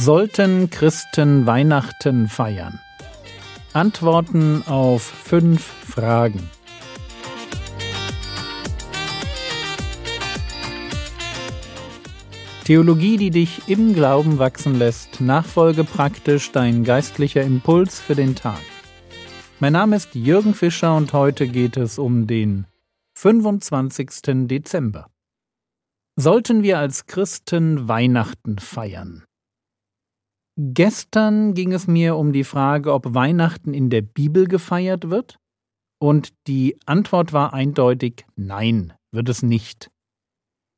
Sollten Christen Weihnachten feiern? Antworten auf fünf Fragen. Theologie, die dich im Glauben wachsen lässt, nachfolge praktisch dein geistlicher Impuls für den Tag. Mein Name ist Jürgen Fischer und heute geht es um den 25. Dezember. Sollten wir als Christen Weihnachten feiern? Gestern ging es mir um die Frage, ob Weihnachten in der Bibel gefeiert wird, und die Antwort war eindeutig Nein, wird es nicht.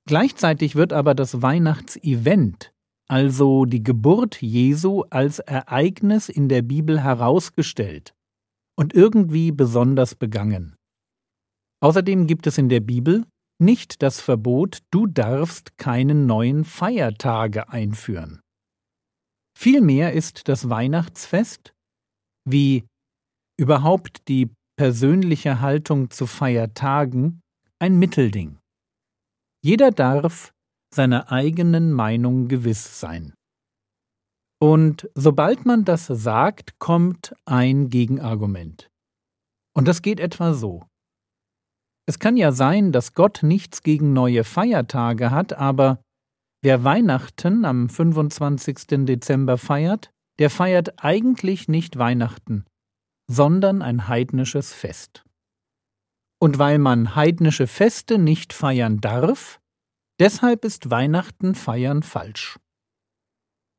Gleichzeitig wird aber das Weihnachtsevent, also die Geburt Jesu, als Ereignis in der Bibel herausgestellt und irgendwie besonders begangen. Außerdem gibt es in der Bibel nicht das Verbot, du darfst keine neuen Feiertage einführen. Vielmehr ist das Weihnachtsfest, wie überhaupt die persönliche Haltung zu Feiertagen, ein Mittelding. Jeder darf seiner eigenen Meinung gewiss sein. Und sobald man das sagt, kommt ein Gegenargument. Und das geht etwa so. Es kann ja sein, dass Gott nichts gegen neue Feiertage hat, aber Wer Weihnachten am 25. Dezember feiert, der feiert eigentlich nicht Weihnachten, sondern ein heidnisches Fest. Und weil man heidnische Feste nicht feiern darf, deshalb ist Weihnachten feiern falsch.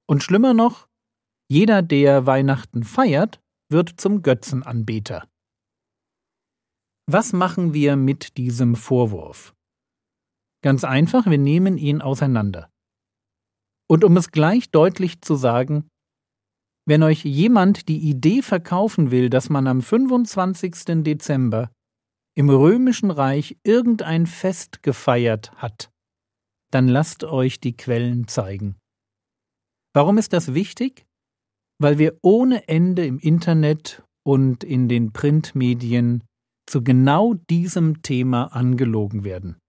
Und schlimmer noch, jeder, der Weihnachten feiert, wird zum Götzenanbeter. Was machen wir mit diesem Vorwurf? Ganz einfach, wir nehmen ihn auseinander. Und um es gleich deutlich zu sagen, wenn euch jemand die Idee verkaufen will, dass man am 25. Dezember im römischen Reich irgendein Fest gefeiert hat, dann lasst euch die Quellen zeigen. Warum ist das wichtig? Weil wir ohne Ende im Internet und in den Printmedien zu genau diesem Thema angelogen werden.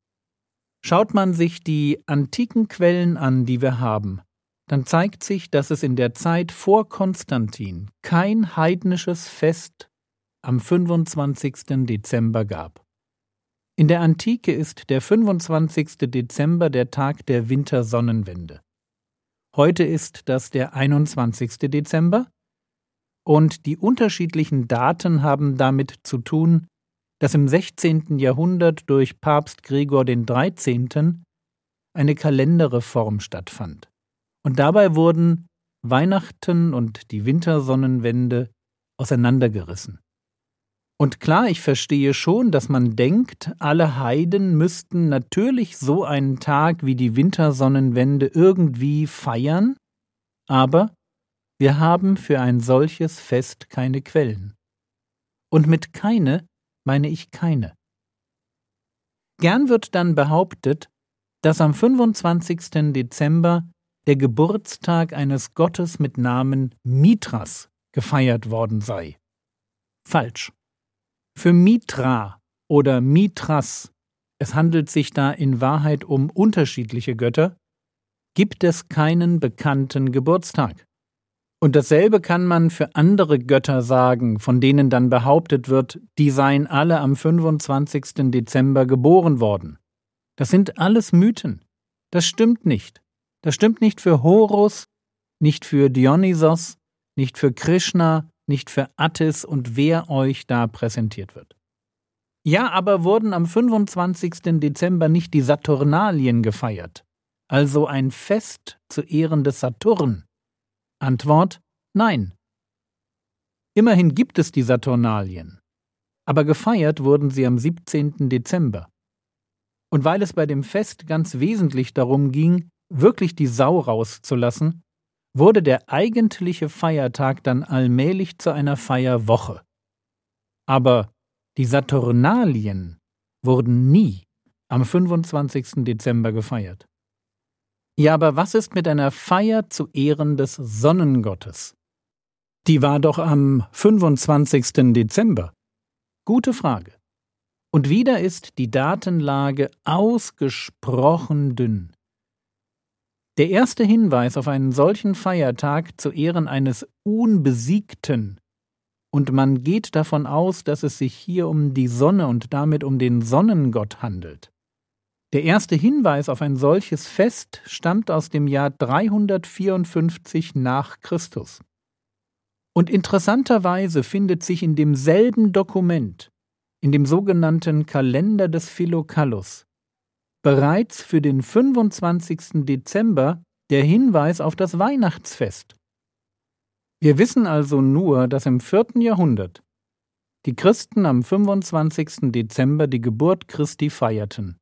Schaut man sich die antiken Quellen an, die wir haben, dann zeigt sich, dass es in der Zeit vor Konstantin kein heidnisches Fest am 25. Dezember gab. In der Antike ist der 25. Dezember der Tag der Wintersonnenwende. Heute ist das der 21. Dezember und die unterschiedlichen Daten haben damit zu tun, dass im 16. Jahrhundert durch Papst Gregor XIII. eine Kalenderreform stattfand. Und dabei wurden Weihnachten und die Wintersonnenwende auseinandergerissen. Und klar, ich verstehe schon, dass man denkt, alle Heiden müssten natürlich so einen Tag wie die Wintersonnenwende irgendwie feiern, aber wir haben für ein solches Fest keine Quellen. Und mit keine meine ich keine. Gern wird dann behauptet, dass am 25. Dezember der Geburtstag eines Gottes mit Namen Mithras gefeiert worden sei. Falsch. Für Mitra oder Mithras, es handelt sich da in Wahrheit um unterschiedliche Götter, gibt es keinen bekannten Geburtstag. Und dasselbe kann man für andere Götter sagen, von denen dann behauptet wird, die seien alle am 25. Dezember geboren worden. Das sind alles Mythen. Das stimmt nicht. Das stimmt nicht für Horus, nicht für Dionysos, nicht für Krishna, nicht für Attis und wer euch da präsentiert wird. Ja, aber wurden am 25. Dezember nicht die Saturnalien gefeiert, also ein Fest zu Ehren des Saturn, Antwort Nein. Immerhin gibt es die Saturnalien, aber gefeiert wurden sie am 17. Dezember. Und weil es bei dem Fest ganz wesentlich darum ging, wirklich die Sau rauszulassen, wurde der eigentliche Feiertag dann allmählich zu einer Feierwoche. Aber die Saturnalien wurden nie am 25. Dezember gefeiert. Ja, aber was ist mit einer Feier zu Ehren des Sonnengottes? Die war doch am 25. Dezember. Gute Frage. Und wieder ist die Datenlage ausgesprochen dünn. Der erste Hinweis auf einen solchen Feiertag zu Ehren eines Unbesiegten, und man geht davon aus, dass es sich hier um die Sonne und damit um den Sonnengott handelt. Der erste Hinweis auf ein solches Fest stammt aus dem Jahr 354 nach Christus. Und interessanterweise findet sich in demselben Dokument, in dem sogenannten Kalender des Philokallus, bereits für den 25. Dezember der Hinweis auf das Weihnachtsfest. Wir wissen also nur, dass im vierten Jahrhundert die Christen am 25. Dezember die Geburt Christi feierten.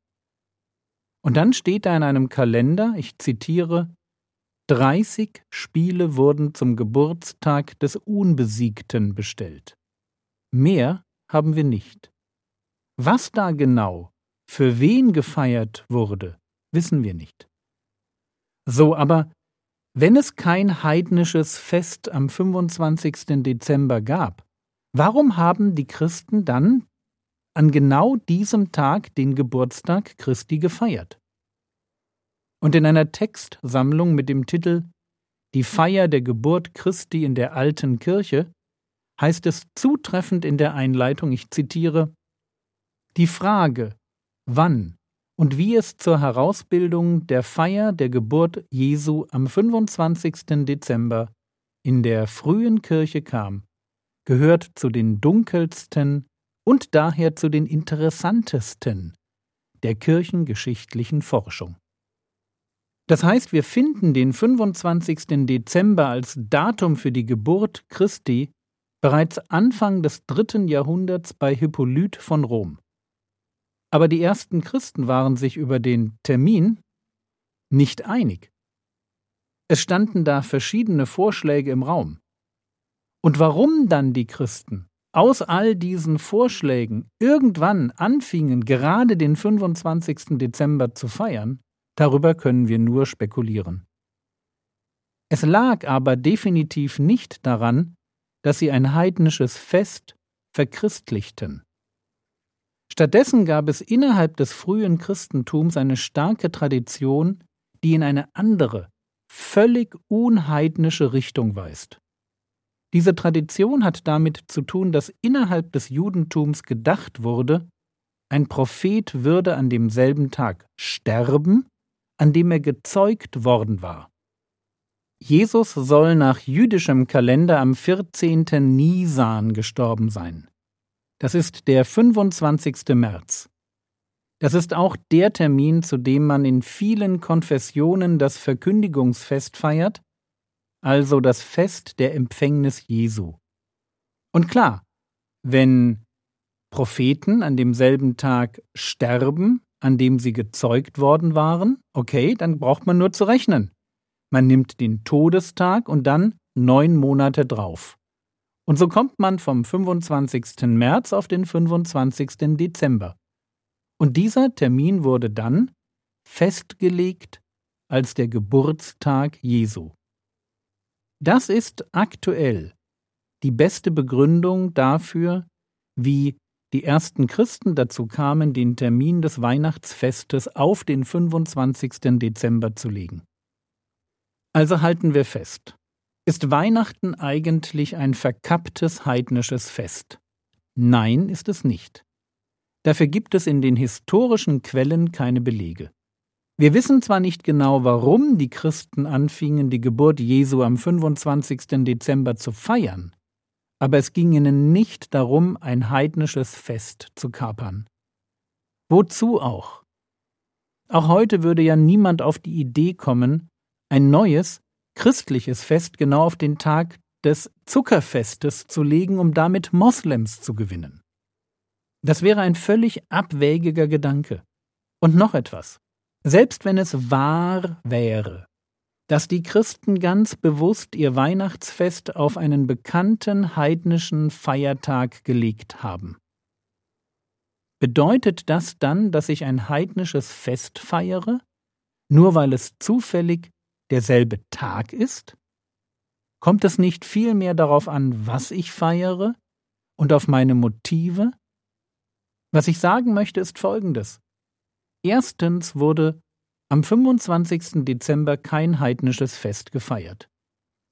Und dann steht da in einem Kalender, ich zitiere, 30 Spiele wurden zum Geburtstag des Unbesiegten bestellt. Mehr haben wir nicht. Was da genau für wen gefeiert wurde, wissen wir nicht. So, aber wenn es kein heidnisches Fest am 25. Dezember gab, warum haben die Christen dann an genau diesem Tag den Geburtstag Christi gefeiert? Und in einer Textsammlung mit dem Titel Die Feier der Geburt Christi in der alten Kirche heißt es zutreffend in der Einleitung, ich zitiere, Die Frage, wann und wie es zur Herausbildung der Feier der Geburt Jesu am 25. Dezember in der frühen Kirche kam, gehört zu den dunkelsten und daher zu den interessantesten der kirchengeschichtlichen Forschung. Das heißt, wir finden den 25. Dezember als Datum für die Geburt Christi bereits Anfang des dritten Jahrhunderts bei Hippolyt von Rom. Aber die ersten Christen waren sich über den Termin nicht einig. Es standen da verschiedene Vorschläge im Raum. Und warum dann die Christen aus all diesen Vorschlägen irgendwann anfingen, gerade den 25. Dezember zu feiern, darüber können wir nur spekulieren. Es lag aber definitiv nicht daran, dass sie ein heidnisches Fest verchristlichten. Stattdessen gab es innerhalb des frühen Christentums eine starke Tradition, die in eine andere, völlig unheidnische Richtung weist. Diese Tradition hat damit zu tun, dass innerhalb des Judentums gedacht wurde, ein Prophet würde an demselben Tag sterben, an dem er gezeugt worden war. Jesus soll nach jüdischem Kalender am 14. Nisan gestorben sein. Das ist der 25. März. Das ist auch der Termin, zu dem man in vielen Konfessionen das Verkündigungsfest feiert, also das Fest der Empfängnis Jesu. Und klar, wenn Propheten an demselben Tag sterben, an dem sie gezeugt worden waren, okay, dann braucht man nur zu rechnen. Man nimmt den Todestag und dann neun Monate drauf. Und so kommt man vom 25. März auf den 25. Dezember. Und dieser Termin wurde dann festgelegt als der Geburtstag Jesu. Das ist aktuell die beste Begründung dafür, wie die ersten Christen dazu kamen, den Termin des Weihnachtsfestes auf den 25. Dezember zu legen. Also halten wir fest. Ist Weihnachten eigentlich ein verkapptes heidnisches Fest? Nein, ist es nicht. Dafür gibt es in den historischen Quellen keine Belege. Wir wissen zwar nicht genau, warum die Christen anfingen, die Geburt Jesu am 25. Dezember zu feiern, aber es ging ihnen nicht darum, ein heidnisches Fest zu kapern. Wozu auch? Auch heute würde ja niemand auf die Idee kommen, ein neues, christliches Fest genau auf den Tag des Zuckerfestes zu legen, um damit Moslems zu gewinnen. Das wäre ein völlig abwägiger Gedanke. Und noch etwas. Selbst wenn es wahr wäre, dass die Christen ganz bewusst ihr Weihnachtsfest auf einen bekannten heidnischen Feiertag gelegt haben. Bedeutet das dann, dass ich ein heidnisches Fest feiere, nur weil es zufällig derselbe Tag ist? Kommt es nicht vielmehr darauf an, was ich feiere und auf meine Motive? Was ich sagen möchte, ist Folgendes. Erstens wurde am 25. Dezember kein heidnisches Fest gefeiert,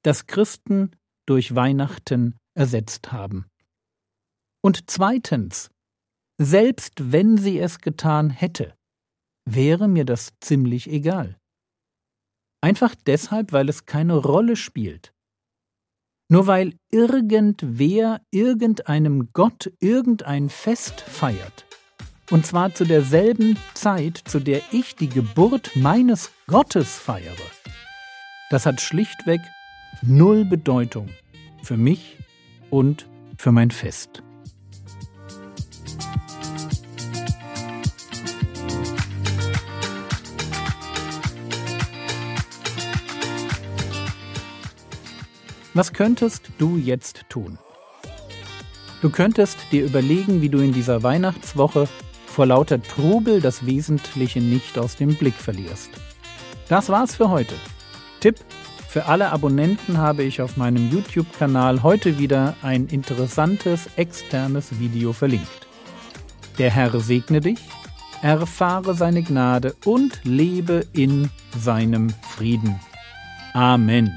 das Christen durch Weihnachten ersetzt haben. Und zweitens, selbst wenn sie es getan hätte, wäre mir das ziemlich egal. Einfach deshalb, weil es keine Rolle spielt. Nur weil irgendwer irgendeinem Gott irgendein Fest feiert, und zwar zu derselben Zeit, zu der ich die Geburt meines Gottes feiere, das hat schlichtweg null Bedeutung für mich und für mein Fest. Was könntest du jetzt tun? Du könntest dir überlegen, wie du in dieser Weihnachtswoche vor lauter Trubel das Wesentliche nicht aus dem Blick verlierst. Das war's für heute. Tipp: Für alle Abonnenten habe ich auf meinem YouTube-Kanal heute wieder ein interessantes externes Video verlinkt. Der Herr segne dich, erfahre seine Gnade und lebe in seinem Frieden. Amen.